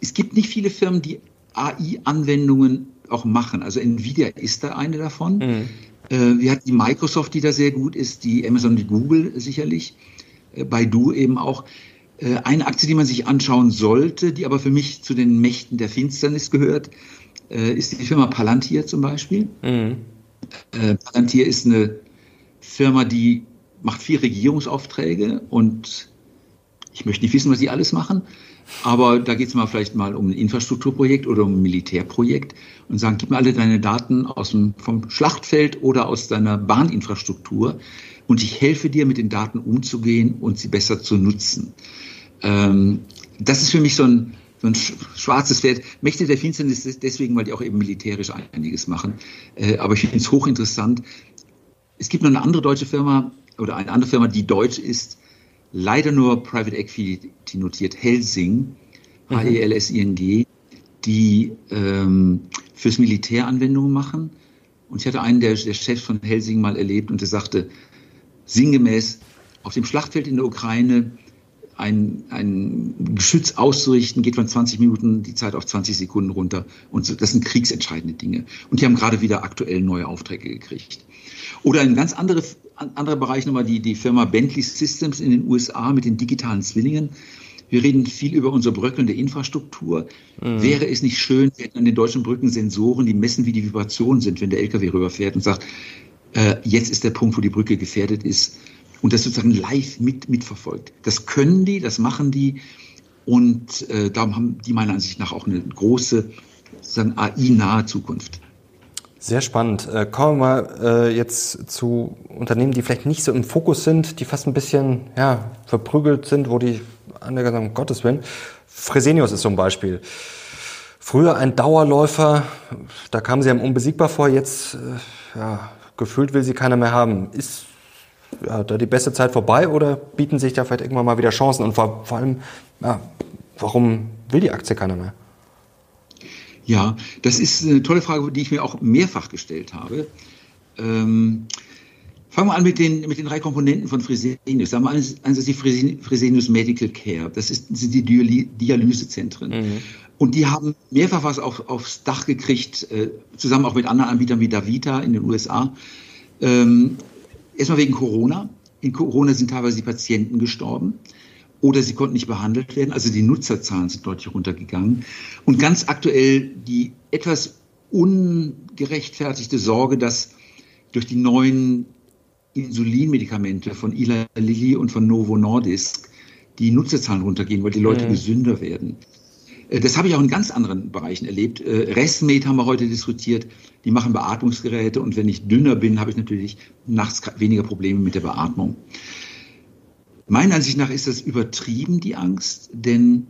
Es gibt nicht viele Firmen, die AI-Anwendungen auch machen. Also Nvidia ist da eine davon. Mhm. Äh, wir hatten die Microsoft, die da sehr gut ist, die Amazon, die Google sicherlich, äh, Baidu eben auch. Äh, eine Aktie, die man sich anschauen sollte, die aber für mich zu den Mächten der Finsternis gehört, ist die Firma Palantir zum Beispiel. Mhm. Palantir ist eine Firma, die macht vier Regierungsaufträge und ich möchte nicht wissen, was sie alles machen, aber da geht es mal vielleicht mal um ein Infrastrukturprojekt oder um ein Militärprojekt und sagen, gib mir alle deine Daten aus dem, vom Schlachtfeld oder aus deiner Bahninfrastruktur und ich helfe dir, mit den Daten umzugehen und sie besser zu nutzen. Ähm, das ist für mich so ein, so ein schwarzes Pferd. Mächte der Finsternis deswegen, weil die auch eben militärisch einiges machen. Äh, aber ich finde es hochinteressant. Es gibt noch eine andere deutsche Firma oder eine andere Firma, die deutsch ist, leider nur Private Equity notiert, Helsing, mhm. H-E-L-S-I-N-G, die ähm, fürs Militär Anwendungen machen. Und ich hatte einen der, der Chefs von Helsing mal erlebt und der sagte sinngemäß, auf dem Schlachtfeld in der Ukraine ein, ein Geschütz auszurichten, geht von 20 Minuten die Zeit auf 20 Sekunden runter. Und so, das sind kriegsentscheidende Dinge. Und die haben gerade wieder aktuell neue Aufträge gekriegt. Oder ein ganz andere, anderer Bereich nochmal die, die Firma Bentley Systems in den USA mit den digitalen Zwillingen. Wir reden viel über unsere bröckelnde Infrastruktur. Mhm. Wäre es nicht schön, wir hätten an den deutschen Brücken Sensoren, die messen, wie die Vibrationen sind, wenn der LKW rüberfährt und sagt, äh, jetzt ist der Punkt, wo die Brücke gefährdet ist und das sozusagen live mit, mitverfolgt. Das können die, das machen die und äh, darum haben die meiner Ansicht nach auch eine große AI-nahe Zukunft. Sehr spannend. Äh, kommen wir mal äh, jetzt zu Unternehmen, die vielleicht nicht so im Fokus sind, die fast ein bisschen ja, verprügelt sind, wo die andere sagen, um Gottes Willen. Fresenius ist so ein Beispiel. Früher ein Dauerläufer, da kamen sie einem unbesiegbar vor, jetzt äh, ja, gefühlt will sie keiner mehr haben. Ist ja, da die beste Zeit vorbei oder bieten sich da vielleicht irgendwann mal wieder Chancen? Und vor, vor allem, ja, warum will die Aktie keiner mehr? Ja, das ist eine tolle Frage, die ich mir auch mehrfach gestellt habe. Ähm, fangen wir an mit den, mit den drei Komponenten von Fresenius. Wir eins, eins ist die Fresenius Medical Care. Das ist, sind die Dialysezentren. Mhm. Und die haben mehrfach was auf, aufs Dach gekriegt, äh, zusammen auch mit anderen Anbietern wie Davita in den USA. Ähm, Erstmal wegen Corona. In Corona sind teilweise die Patienten gestorben oder sie konnten nicht behandelt werden. Also die Nutzerzahlen sind deutlich runtergegangen. Und ganz aktuell die etwas ungerechtfertigte Sorge, dass durch die neuen Insulinmedikamente von Eli Lilly und von Novo Nordisk die Nutzerzahlen runtergehen, weil die Leute mhm. gesünder werden. Äh, das habe ich auch in ganz anderen Bereichen erlebt. Äh, Restmed haben wir heute diskutiert. Die machen Beatmungsgeräte und wenn ich dünner bin, habe ich natürlich nachts weniger Probleme mit der Beatmung. Meiner Ansicht nach ist das übertrieben, die Angst, denn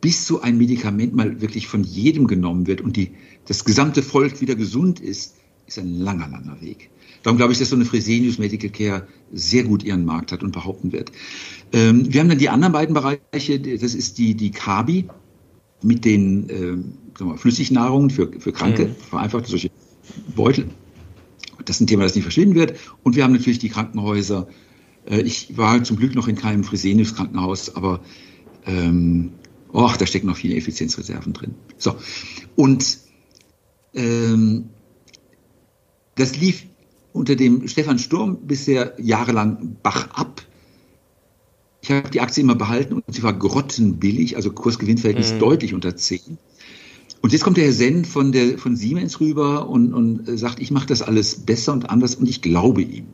bis so ein Medikament mal wirklich von jedem genommen wird und die, das gesamte Volk wieder gesund ist, ist ein langer, langer Weg. Darum glaube ich, dass so eine Fresenius Medical Care sehr gut ihren Markt hat und behaupten wird. Ähm, wir haben dann die anderen beiden Bereiche, das ist die, die Kabi, mit den äh, mal, Flüssignahrungen für, für Kranke, mhm. vereinfacht solche Beutel. Das ist ein Thema, das nicht verschwinden wird. Und wir haben natürlich die Krankenhäuser. Äh, ich war zum Glück noch in keinem Fresenius-Krankenhaus, aber ähm, oh, da stecken noch viele Effizienzreserven drin. So. Und ähm, das lief unter dem Stefan Sturm bisher jahrelang Bach ab. Ich habe die Aktie immer behalten und sie war grottenbillig, also Kursgewinnverhältnis mhm. deutlich unter 10. Und jetzt kommt der Herr Senn von, der, von Siemens rüber und, und sagt, ich mache das alles besser und anders und ich glaube ihm.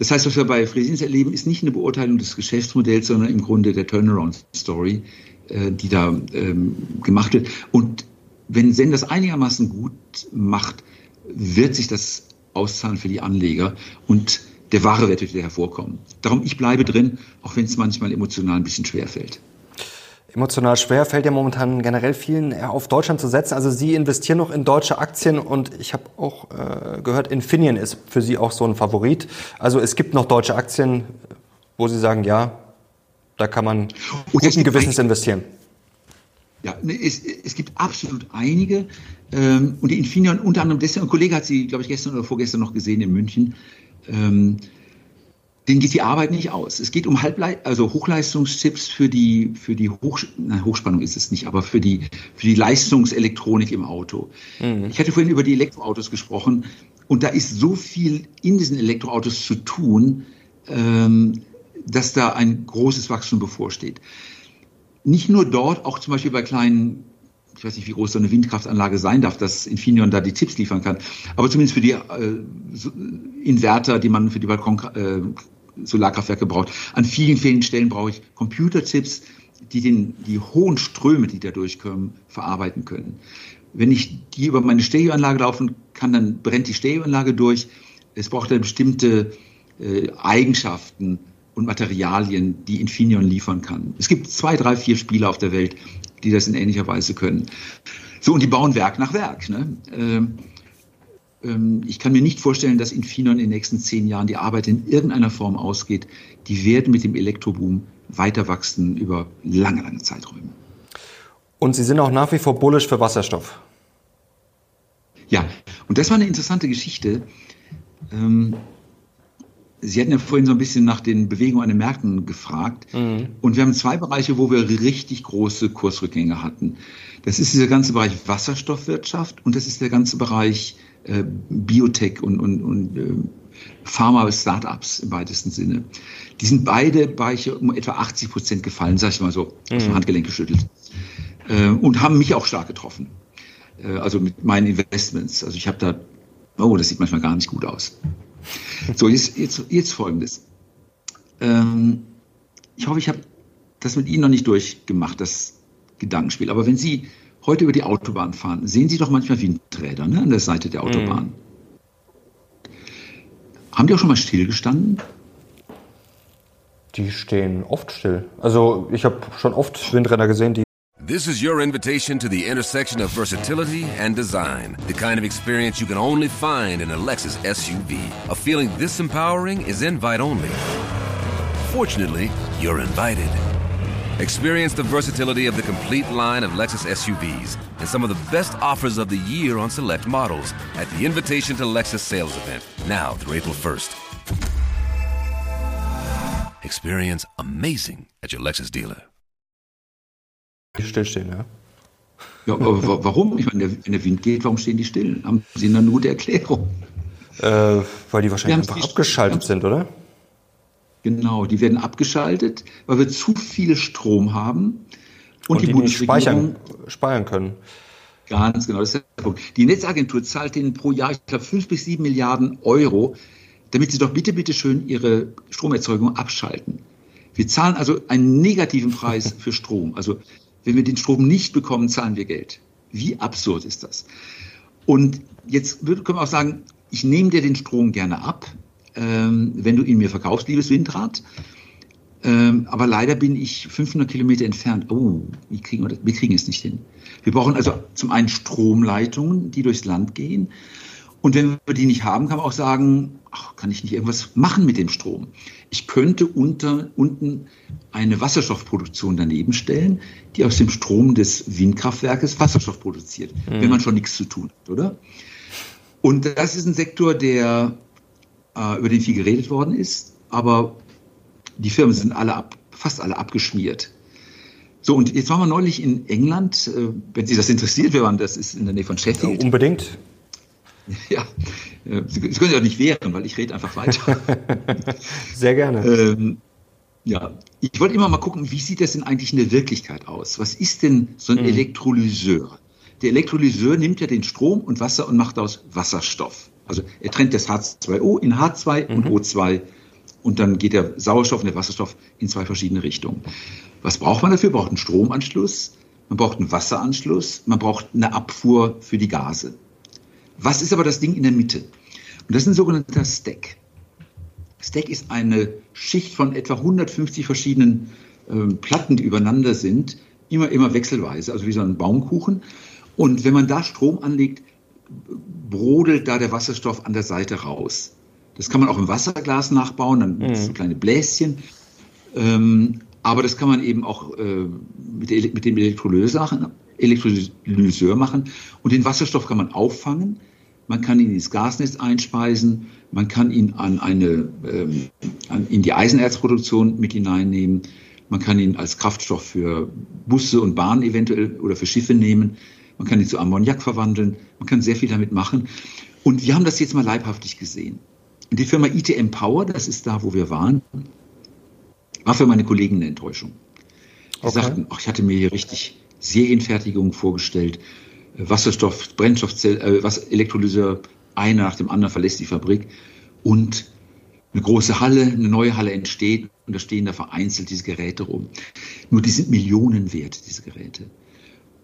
Das heißt, was wir bei Fresenius erleben, ist nicht eine Beurteilung des Geschäftsmodells, sondern im Grunde der Turnaround-Story, äh, die da ähm, gemacht wird. Und wenn Senn das einigermaßen gut macht, wird sich das auszahlen für die Anleger. Und der wahre Wert wird wieder hervorkommen. Darum, ich bleibe drin, auch wenn es manchmal emotional ein bisschen schwer fällt. Emotional schwer fällt ja momentan generell vielen auf Deutschland zu setzen. Also Sie investieren noch in deutsche Aktien und ich habe auch äh, gehört, Infineon ist für Sie auch so ein Favorit. Also es gibt noch deutsche Aktien, wo Sie sagen, ja, da kann man guten Gewissens investieren. Ja, es, es gibt absolut einige. Ähm, und die Infineon unter anderem deswegen, ein Kollege hat sie, glaube ich, gestern oder vorgestern noch gesehen in München ähm, denen geht die Arbeit nicht aus. Es geht um Halbleit also Hochleistungschips für die, für die Hoch na, Hochspannung ist es nicht, aber für die, für die Leistungselektronik im Auto. Mhm. Ich hatte vorhin über die Elektroautos gesprochen und da ist so viel in diesen Elektroautos zu tun, ähm, dass da ein großes Wachstum bevorsteht. Nicht nur dort, auch zum Beispiel bei kleinen ich weiß nicht, wie groß so eine Windkraftanlage sein darf, dass Infineon da die Tipps liefern kann. Aber zumindest für die äh, Inverter, die man für die Balkon äh, Solarkraftwerke braucht. An vielen, vielen Stellen brauche ich Computerchips, die den, die hohen Ströme, die da durchkommen, verarbeiten können. Wenn ich die über meine Stereoanlage laufen kann, dann brennt die Stereoanlage durch. Es braucht dann bestimmte äh, Eigenschaften und Materialien, die Infineon liefern kann. Es gibt zwei, drei, vier Spieler auf der Welt, die das in ähnlicher Weise können. So, und die bauen Werk nach Werk. Ne? Ähm, ich kann mir nicht vorstellen, dass Infineon in den nächsten zehn Jahren die Arbeit in irgendeiner Form ausgeht. Die werden mit dem Elektroboom weiter wachsen über lange, lange Zeiträume. Und Sie sind auch nach wie vor bullisch für Wasserstoff. Ja, und das war eine interessante Geschichte. Ähm, Sie hatten ja vorhin so ein bisschen nach den Bewegungen an den Märkten gefragt. Mhm. Und wir haben zwei Bereiche, wo wir richtig große Kursrückgänge hatten. Das ist dieser ganze Bereich Wasserstoffwirtschaft und das ist der ganze Bereich äh, Biotech und, und, und äh, Pharma-Startups im weitesten Sinne. Die sind beide Bereiche um etwa 80 Prozent gefallen, sag ich mal so, mhm. aus dem Handgelenk geschüttelt. Äh, und haben mich auch stark getroffen. Äh, also mit meinen Investments. Also ich habe da, oh, das sieht manchmal gar nicht gut aus. So, jetzt, jetzt, jetzt folgendes. Ähm, ich hoffe, ich habe das mit Ihnen noch nicht durchgemacht, das Gedankenspiel. Aber wenn Sie heute über die Autobahn fahren, sehen Sie doch manchmal Windräder ne, an der Seite der Autobahn. Mhm. Haben die auch schon mal stillgestanden? Die stehen oft still. Also ich habe schon oft Windräder gesehen, die This is your invitation to the intersection of versatility and design. The kind of experience you can only find in a Lexus SUV. A feeling this empowering is invite only. Fortunately, you're invited. Experience the versatility of the complete line of Lexus SUVs and some of the best offers of the year on select models at the Invitation to Lexus sales event, now through April 1st. Experience amazing at your Lexus dealer. Stillstehen, ja. Ja, aber warum? Ich meine, wenn der Wind geht, warum stehen die still? Haben Sie eine gute Erklärung? Äh, weil die wahrscheinlich einfach abgeschaltet sind, oder? Genau, die werden abgeschaltet, weil wir zu viel Strom haben und, und die, die Bundesregierung speichern, speichern können. Ganz genau, das ist der Punkt. Die Netzagentur zahlt denen pro Jahr, ich glaube, fünf bis sieben Milliarden Euro, damit sie doch bitte, bitte schön ihre Stromerzeugung abschalten. Wir zahlen also einen negativen Preis für Strom. Also wenn wir den Strom nicht bekommen, zahlen wir Geld. Wie absurd ist das? Und jetzt können wir auch sagen, ich nehme dir den Strom gerne ab, ähm, wenn du ihn mir verkaufst, liebes Windrad. Ähm, aber leider bin ich 500 Kilometer entfernt. Oh, kriegen wir das? Wir kriegen es nicht hin. Wir brauchen also zum einen Stromleitungen, die durchs Land gehen. Und wenn wir die nicht haben, kann man auch sagen, ach, kann ich nicht irgendwas machen mit dem Strom? Ich könnte unter, unten eine Wasserstoffproduktion daneben stellen, die aus dem Strom des Windkraftwerkes Wasserstoff produziert, mhm. wenn man schon nichts zu tun hat, oder? Und das ist ein Sektor, der, äh, über den viel geredet worden ist, aber die Firmen sind alle ab, fast alle abgeschmiert. So, und jetzt waren wir neulich in England, äh, wenn Sie das interessiert, wir waren, das ist in der Nähe von Sheffield. Ja, unbedingt. Ja, äh, Sie, Sie können sich auch nicht wehren, weil ich rede einfach weiter. Sehr gerne. Ähm, ja, ich wollte immer mal gucken, wie sieht das denn eigentlich in der Wirklichkeit aus? Was ist denn so ein mhm. Elektrolyseur? Der Elektrolyseur nimmt ja den Strom und Wasser und macht aus Wasserstoff. Also er trennt das H2O in H2 mhm. und O2 und dann geht der Sauerstoff und der Wasserstoff in zwei verschiedene Richtungen. Was braucht man dafür? Man braucht einen Stromanschluss, man braucht einen Wasseranschluss, man braucht eine Abfuhr für die Gase. Was ist aber das Ding in der Mitte? Und das ist ein sogenannter Stack. Stack ist eine Schicht von etwa 150 verschiedenen äh, Platten, die übereinander sind, immer, immer wechselweise, also wie so ein Baumkuchen. Und wenn man da Strom anlegt, brodelt da der Wasserstoff an der Seite raus. Das kann man auch im Wasserglas nachbauen, dann mhm. so kleine Bläschen. Ähm, aber das kann man eben auch äh, mit, mit, dem Elektrolyseur, Elektrolyseur machen. Und den Wasserstoff kann man auffangen man kann ihn ins Gasnetz einspeisen, man kann ihn an eine, ähm, an, in die Eisenerzproduktion mit hineinnehmen, man kann ihn als Kraftstoff für Busse und Bahnen eventuell oder für Schiffe nehmen, man kann ihn zu Ammoniak verwandeln, man kann sehr viel damit machen. Und wir haben das jetzt mal leibhaftig gesehen. Die Firma ITM Power, das ist da, wo wir waren, war für meine Kollegen eine Enttäuschung. Die okay. sagten, ach, ich hatte mir hier richtig Serienfertigung vorgestellt Wasserstoff, Brennstoffzell, äh, was Elektrolyseur, einer nach dem anderen verlässt die Fabrik und eine große Halle, eine neue Halle entsteht und da stehen da vereinzelt diese Geräte rum. Nur die sind Millionen wert, diese Geräte.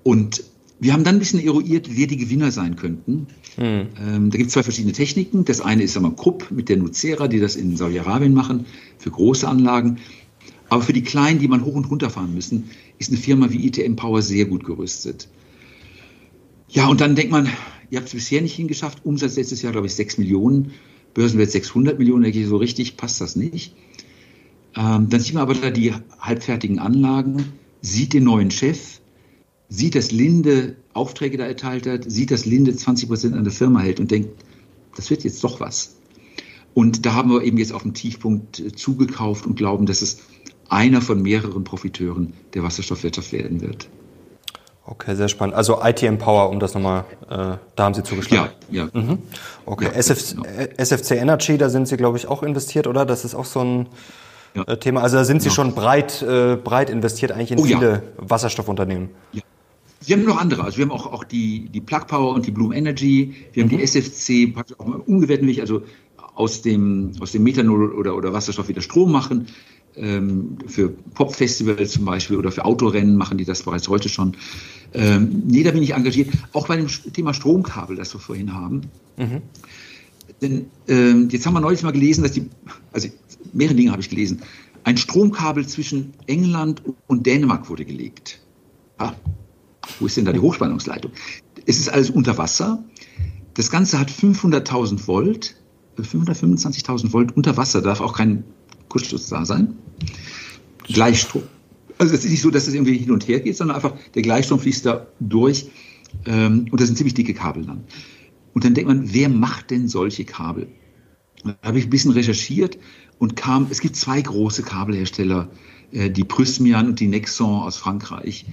Und wir haben dann ein bisschen eruiert, wer die Gewinner sein könnten. Hm. Ähm, da gibt es zwei verschiedene Techniken. Das eine ist einmal Krupp mit der Nucera, die das in Saudi-Arabien machen, für große Anlagen. Aber für die kleinen, die man hoch und runter fahren müssen, ist eine Firma wie ITM Power sehr gut gerüstet. Ja, und dann denkt man, ihr habt es bisher nicht hingeschafft. Umsatz letztes Jahr, glaube ich, 6 Millionen. Börsenwert 600 Millionen. Da so richtig passt das nicht. Ähm, dann sieht man aber da die halbfertigen Anlagen, sieht den neuen Chef, sieht, dass Linde Aufträge da erteilt hat, sieht, dass Linde 20 Prozent an der Firma hält und denkt, das wird jetzt doch was. Und da haben wir eben jetzt auf dem Tiefpunkt äh, zugekauft und glauben, dass es einer von mehreren Profiteuren der Wasserstoffwirtschaft werden wird. Okay, sehr spannend. Also ITM Power, um das nochmal, äh, da haben Sie zugeschlagen. Ja, ja. Mhm. Okay, ja, SF, genau. SFC Energy, da sind Sie, glaube ich, auch investiert, oder? Das ist auch so ein ja. Äh, Thema. Also da sind Sie genau. schon breit, äh, breit investiert eigentlich in oh, viele ja. Wasserstoffunternehmen. Ja. Wir haben noch andere. Also wir haben auch, auch die, die Plug Power und die Bloom Energy. Wir haben mhm. die SFC praktisch auch umgewertet, also aus dem, aus dem Methanol oder, oder Wasserstoff wieder Strom machen. Ähm, für Popfestivals zum Beispiel oder für Autorennen machen die das bereits heute schon. Ähm, nee, da bin ich engagiert. Auch bei dem Thema Stromkabel, das wir vorhin haben. Mhm. Denn ähm, jetzt haben wir neulich mal gelesen, dass die, also mehrere Dinge habe ich gelesen, ein Stromkabel zwischen England und Dänemark wurde gelegt. Ah, wo ist denn da die Hochspannungsleitung? Es ist alles unter Wasser. Das Ganze hat 500.000 Volt, 525.000 Volt unter Wasser, darf auch kein Kurzschluss da sein. Gleichstrom. Also es ist nicht so, dass es irgendwie hin und her geht, sondern einfach der Gleichstrom fließt da durch ähm, und das sind ziemlich dicke Kabel dann. Und dann denkt man, wer macht denn solche Kabel? Da habe ich ein bisschen recherchiert und kam, es gibt zwei große Kabelhersteller, äh, die Prysmian und die Nexon aus Frankreich,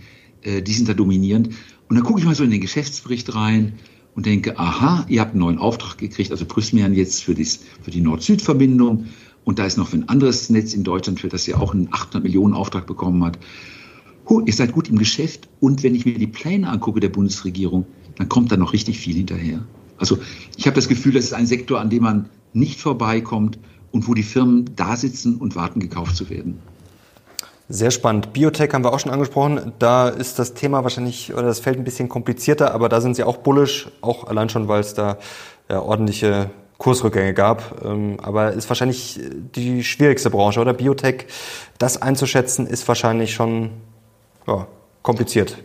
äh, die sind da dominierend. Und dann gucke ich mal so in den Geschäftsbericht rein und denke, aha, ihr habt einen neuen Auftrag gekriegt, also Prysmian jetzt für, dies, für die Nord-Süd-Verbindung und da ist noch für ein anderes Netz in Deutschland, für das ihr auch einen 800 Millionen Auftrag bekommen hat. Huh, ihr seid gut im Geschäft und wenn ich mir die Pläne angucke der Bundesregierung, dann kommt da noch richtig viel hinterher. Also ich habe das Gefühl, das ist ein Sektor, an dem man nicht vorbeikommt und wo die Firmen da sitzen und warten, gekauft zu werden. Sehr spannend. Biotech haben wir auch schon angesprochen. Da ist das Thema wahrscheinlich oder das Feld ein bisschen komplizierter, aber da sind Sie auch bullish, auch allein schon, weil es da ja, ordentliche Kursrückgänge gab. Ähm, aber ist wahrscheinlich die schwierigste Branche, oder? Biotech, das einzuschätzen, ist wahrscheinlich schon ja, kompliziert.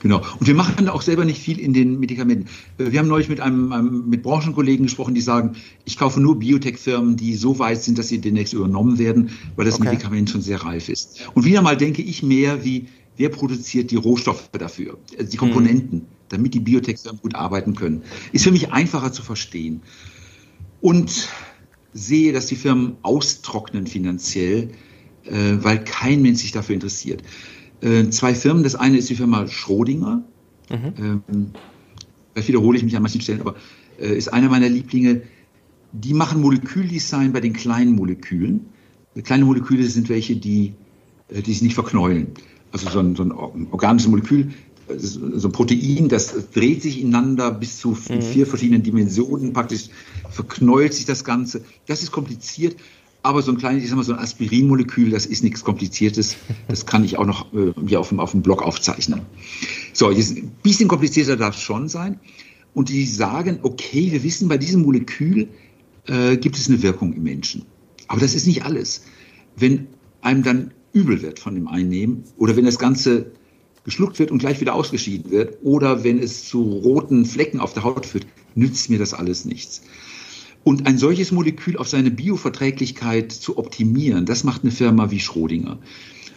Genau. Und wir machen da auch selber nicht viel in den Medikamenten. Äh, wir haben neulich mit einem, einem mit Branchenkollegen gesprochen, die sagen, ich kaufe nur Biotech-Firmen, die so weit sind, dass sie demnächst übernommen werden, weil das okay. Medikament schon sehr reif ist. Und wieder mal denke ich mehr wie, wer produziert die Rohstoffe dafür, also die mhm. Komponenten, mhm. damit die Biotech-Firmen gut arbeiten können. Ist für mich einfacher zu verstehen. Und sehe, dass die Firmen austrocknen finanziell, äh, weil kein Mensch sich dafür interessiert äh, zwei Firmen. Das eine ist die Firma Schrodinger. Mhm. Ähm, vielleicht wiederhole ich mich an manchen Stellen, aber äh, ist einer meiner Lieblinge. Die machen Moleküldesign bei den kleinen Molekülen. Kleine Moleküle sind welche, die, äh, die sich nicht verknäulen. Also so ein, so ein organisches Molekül, äh, so ein Protein, das dreht sich ineinander bis zu mhm. vier verschiedenen Dimensionen, praktisch verknäult sich das Ganze. Das ist kompliziert aber so ein kleines, ich sag mal, so ein Aspirinmolekül, das ist nichts Kompliziertes. Das kann ich auch noch äh, hier auf dem, auf dem Blog aufzeichnen. So, jetzt ein bisschen komplizierter darf es schon sein. Und die sagen, okay, wir wissen, bei diesem Molekül äh, gibt es eine Wirkung im Menschen. Aber das ist nicht alles. Wenn einem dann übel wird von dem Einnehmen oder wenn das Ganze geschluckt wird und gleich wieder ausgeschieden wird oder wenn es zu roten Flecken auf der Haut führt, nützt mir das alles nichts. Und ein solches Molekül auf seine Bioverträglichkeit zu optimieren, das macht eine Firma wie Schrodinger.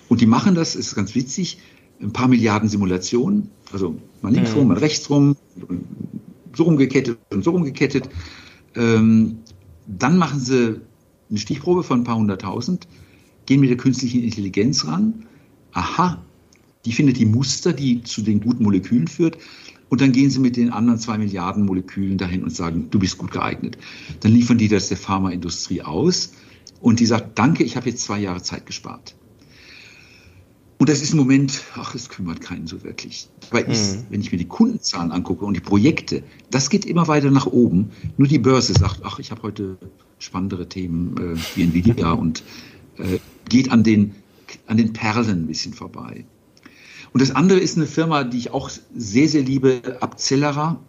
Und die machen das, ist ganz witzig, ein paar Milliarden Simulationen, also mal links rum, mal rechts rum, so rumgekettet und so rumgekettet. Ähm, dann machen sie eine Stichprobe von ein paar hunderttausend, gehen mit der künstlichen Intelligenz ran. Aha, die findet die Muster, die zu den guten Molekülen führt. Und dann gehen sie mit den anderen zwei Milliarden Molekülen dahin und sagen, du bist gut geeignet. Dann liefern die das der Pharmaindustrie aus und die sagt, danke, ich habe jetzt zwei Jahre Zeit gespart. Und das ist im Moment, ach, es kümmert keinen so wirklich. Aber ich, mhm. wenn ich mir die Kundenzahlen angucke und die Projekte, das geht immer weiter nach oben. Nur die Börse sagt, ach, ich habe heute spannendere Themen äh, wie Nvidia und äh, geht an den, an den Perlen ein bisschen vorbei. Und das andere ist eine Firma, die ich auch sehr, sehr liebe, Abcellera.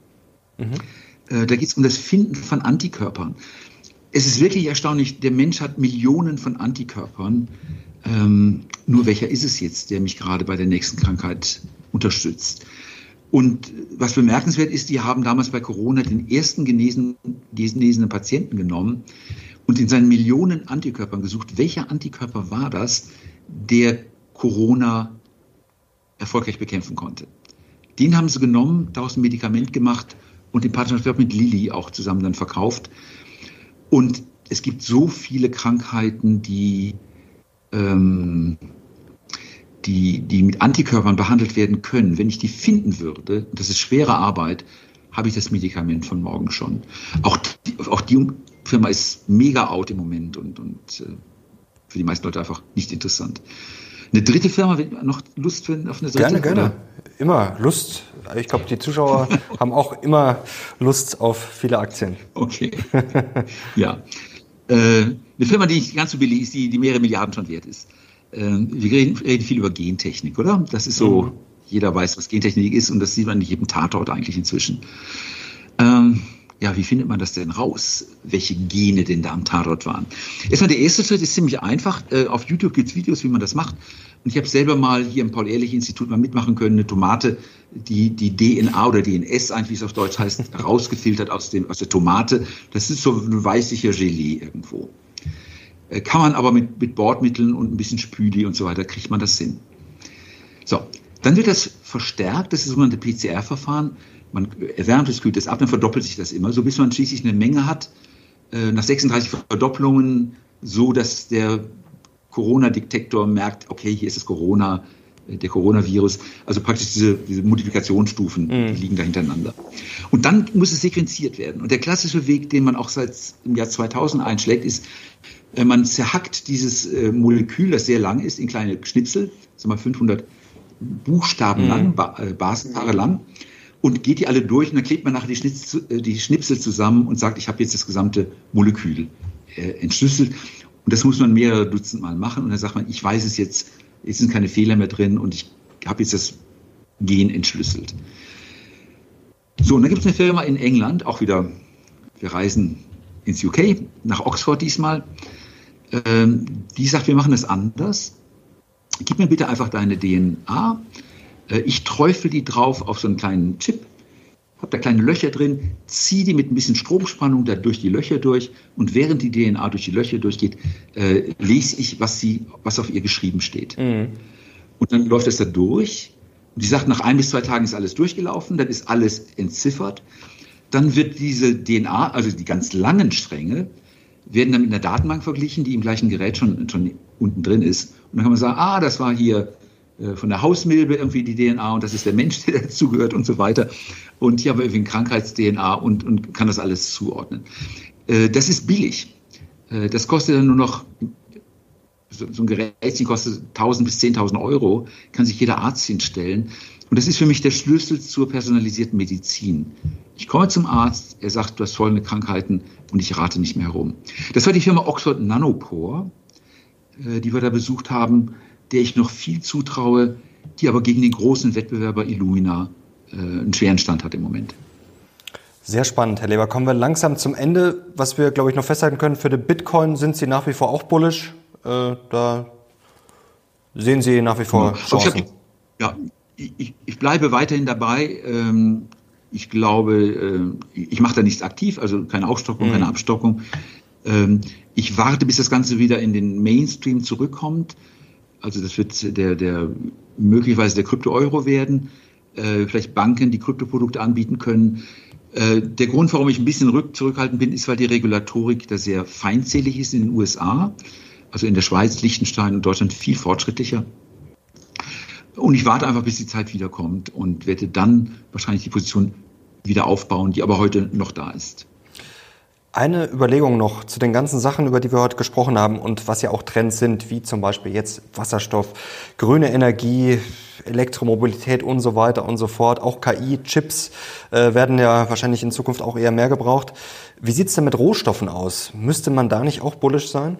Mhm. Äh, da geht es um das Finden von Antikörpern. Es ist wirklich erstaunlich, der Mensch hat Millionen von Antikörpern. Ähm, nur welcher ist es jetzt, der mich gerade bei der nächsten Krankheit unterstützt? Und was bemerkenswert ist, die haben damals bei Corona den ersten genesen, genesenen Patienten genommen und in seinen Millionen Antikörpern gesucht, welcher Antikörper war das, der Corona erfolgreich bekämpfen konnte. Den haben sie genommen, daraus ein Medikament gemacht und den Partnerschaft mit Lilly auch zusammen dann verkauft. Und es gibt so viele Krankheiten, die, ähm, die, die mit Antikörpern behandelt werden können. Wenn ich die finden würde, das ist schwere Arbeit, habe ich das Medikament von morgen schon. Auch die, auch die Firma ist mega out im Moment und, und äh, für die meisten Leute einfach nicht interessant. Eine dritte Firma, wenn noch Lust für, auf eine dritte? Gerne, gerne. Immer Lust. Ich glaube, die Zuschauer haben auch immer Lust auf viele Aktien. Okay. ja. Äh, eine Firma, die nicht ganz so billig ist, die, die mehrere Milliarden schon wert ist. Äh, wir reden, reden, viel über Gentechnik, oder? Das ist so, mhm. jeder weiß, was Gentechnik ist und das sieht man nicht jedem Tatort eigentlich inzwischen. Ähm, ja, wie findet man das denn raus, welche Gene denn da am Tatort waren? Erstmal der erste Schritt ist ziemlich einfach. Äh, auf YouTube gibt es Videos, wie man das macht. Und ich habe selber mal hier im Paul-Ehrlich-Institut mal mitmachen können, eine Tomate, die die DNA oder DNS, eigentlich wie es auf Deutsch heißt, rausgefiltert aus, dem, aus der Tomate. Das ist so ein weißlicher Gelee irgendwo. Äh, kann man aber mit, mit Bordmitteln und ein bisschen Spüli und so weiter, kriegt man das hin. So, dann wird das verstärkt, das ist sogenannte PCR-Verfahren man erwärmt es, kühlt es ab, dann verdoppelt sich das immer, so bis man schließlich eine Menge hat, äh, nach 36 Verdopplungen, so dass der Corona-Detektor merkt, okay, hier ist das Corona, äh, der Coronavirus, also praktisch diese, diese Modifikationsstufen, mhm. die liegen da hintereinander. Und dann muss es sequenziert werden. Und der klassische Weg, den man auch seit dem Jahr 2000 einschlägt, ist, äh, man zerhackt dieses Molekül, das sehr lang ist, in kleine Schnipsel, sagen wir 500 Buchstaben mhm. lang, Basenpaare lang, und geht die alle durch und dann klebt man nachher die, Schnitz, äh, die Schnipsel zusammen und sagt, ich habe jetzt das gesamte Molekül äh, entschlüsselt. Und das muss man mehrere Dutzend Mal machen und dann sagt man, ich weiß es jetzt, es sind keine Fehler mehr drin und ich habe jetzt das Gen entschlüsselt. So, und dann gibt es eine Firma in England, auch wieder, wir reisen ins UK, nach Oxford diesmal, ähm, die sagt, wir machen das anders. Gib mir bitte einfach deine DNA ich träufel die drauf auf so einen kleinen Chip, habe da kleine Löcher drin, ziehe die mit ein bisschen Stromspannung da durch die Löcher durch und während die DNA durch die Löcher durchgeht, äh, lese ich, was, sie, was auf ihr geschrieben steht. Mhm. Und dann läuft das da durch. Und die sagt, nach ein bis zwei Tagen ist alles durchgelaufen, dann ist alles entziffert. Dann wird diese DNA, also die ganz langen Stränge, werden dann mit einer Datenbank verglichen, die im gleichen Gerät schon, schon unten drin ist. Und dann kann man sagen, ah, das war hier äh, von der Hausmilbe irgendwie die DNA und das ist der Mensch, der dazugehört und so weiter. Und hier haben wir irgendwie ein Krankheits-DNA und, und kann das alles zuordnen. Äh, das ist billig. Äh, das kostet dann nur noch, so, ein Gerät kostet 1000 bis 10.000 Euro, kann sich jeder Arzt hinstellen. Und das ist für mich der Schlüssel zur personalisierten Medizin. Ich komme zum Arzt, er sagt, du hast folgende Krankheiten und ich rate nicht mehr herum. Das war die Firma Oxford Nanopore, die wir da besucht haben der ich noch viel zutraue, die aber gegen den großen Wettbewerber Illumina äh, einen schweren Stand hat im Moment. Sehr spannend, Herr Leber. Kommen wir langsam zum Ende. Was wir, glaube ich, noch festhalten können, für den Bitcoin sind Sie nach wie vor auch bullish. Äh, da sehen Sie nach wie vor Chancen. Ich hab, ja, ich, ich, bleibe weiterhin dabei. Ähm, ich glaube, äh, ich mache da nichts aktiv, also keine Aufstockung, mhm. keine Abstockung. Ähm, ich warte, bis das Ganze wieder in den Mainstream zurückkommt. Also das wird der, der möglicherweise der Krypto-Euro werden, äh, vielleicht Banken, die Kryptoprodukte anbieten können. Äh, der Grund, warum ich ein bisschen rück, zurückhaltend bin, ist, weil die Regulatorik da sehr feindselig ist in den USA. Also in der Schweiz, Liechtenstein und Deutschland viel fortschrittlicher. Und ich warte einfach, bis die Zeit wiederkommt und werde dann wahrscheinlich die Position wieder aufbauen, die aber heute noch da ist. Eine Überlegung noch zu den ganzen Sachen, über die wir heute gesprochen haben und was ja auch Trends sind, wie zum Beispiel jetzt Wasserstoff, grüne Energie, Elektromobilität und so weiter und so fort. Auch KI, Chips äh, werden ja wahrscheinlich in Zukunft auch eher mehr gebraucht. Wie sieht's denn mit Rohstoffen aus? Müsste man da nicht auch bullisch sein?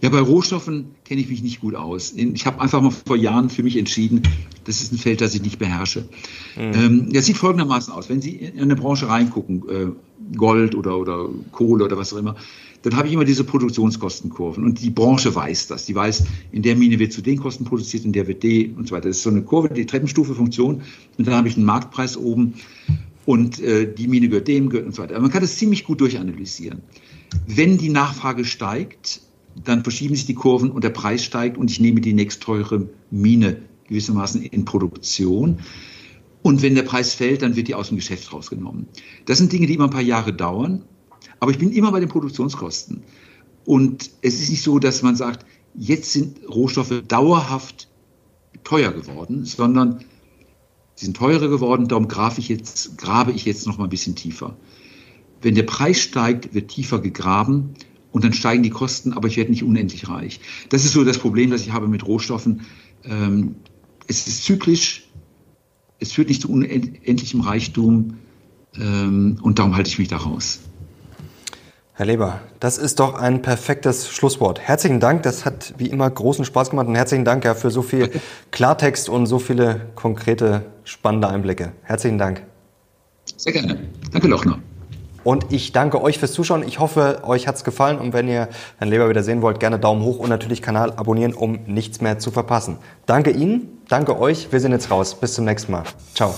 Ja, bei Rohstoffen kenne ich mich nicht gut aus. Ich habe einfach mal vor Jahren für mich entschieden, das ist ein Feld, das ich nicht beherrsche. Mhm. Ähm, das sieht folgendermaßen aus. Wenn Sie in eine Branche reingucken, äh, Gold oder, oder Kohle oder was auch immer, dann habe ich immer diese Produktionskostenkurven. Und die Branche weiß das. Die weiß, in der Mine wird zu den Kosten produziert, in der wird D und so weiter. Das ist so eine Kurve, die Treppenstufe-Funktion. Und dann habe ich einen Marktpreis oben und äh, die Mine gehört dem, gehört und so weiter. Aber man kann das ziemlich gut durchanalysieren. Wenn die Nachfrage steigt, dann verschieben sich die Kurven und der Preis steigt und ich nehme die nächstteure Mine gewissermaßen in Produktion. Und wenn der Preis fällt, dann wird die aus dem Geschäft rausgenommen. Das sind Dinge, die immer ein paar Jahre dauern. Aber ich bin immer bei den Produktionskosten. Und es ist nicht so, dass man sagt, jetzt sind Rohstoffe dauerhaft teuer geworden, sondern sie sind teurer geworden, darum grabe ich jetzt, grabe ich jetzt noch mal ein bisschen tiefer. Wenn der Preis steigt, wird tiefer gegraben und dann steigen die Kosten, aber ich werde nicht unendlich reich. Das ist so das Problem, das ich habe mit Rohstoffen. Ähm, es ist zyklisch, es führt nicht zu unendlichem Reichtum ähm, und darum halte ich mich da raus. Herr Leber, das ist doch ein perfektes Schlusswort. Herzlichen Dank, das hat wie immer großen Spaß gemacht und herzlichen Dank ja für so viel Klartext und so viele konkrete, spannende Einblicke. Herzlichen Dank. Sehr gerne. Danke, Lochner. Und ich danke euch fürs Zuschauen. Ich hoffe, euch hat's gefallen. Und wenn ihr Herrn Leber wieder sehen wollt, gerne Daumen hoch und natürlich Kanal abonnieren, um nichts mehr zu verpassen. Danke Ihnen, danke euch. Wir sind jetzt raus. Bis zum nächsten Mal. Ciao.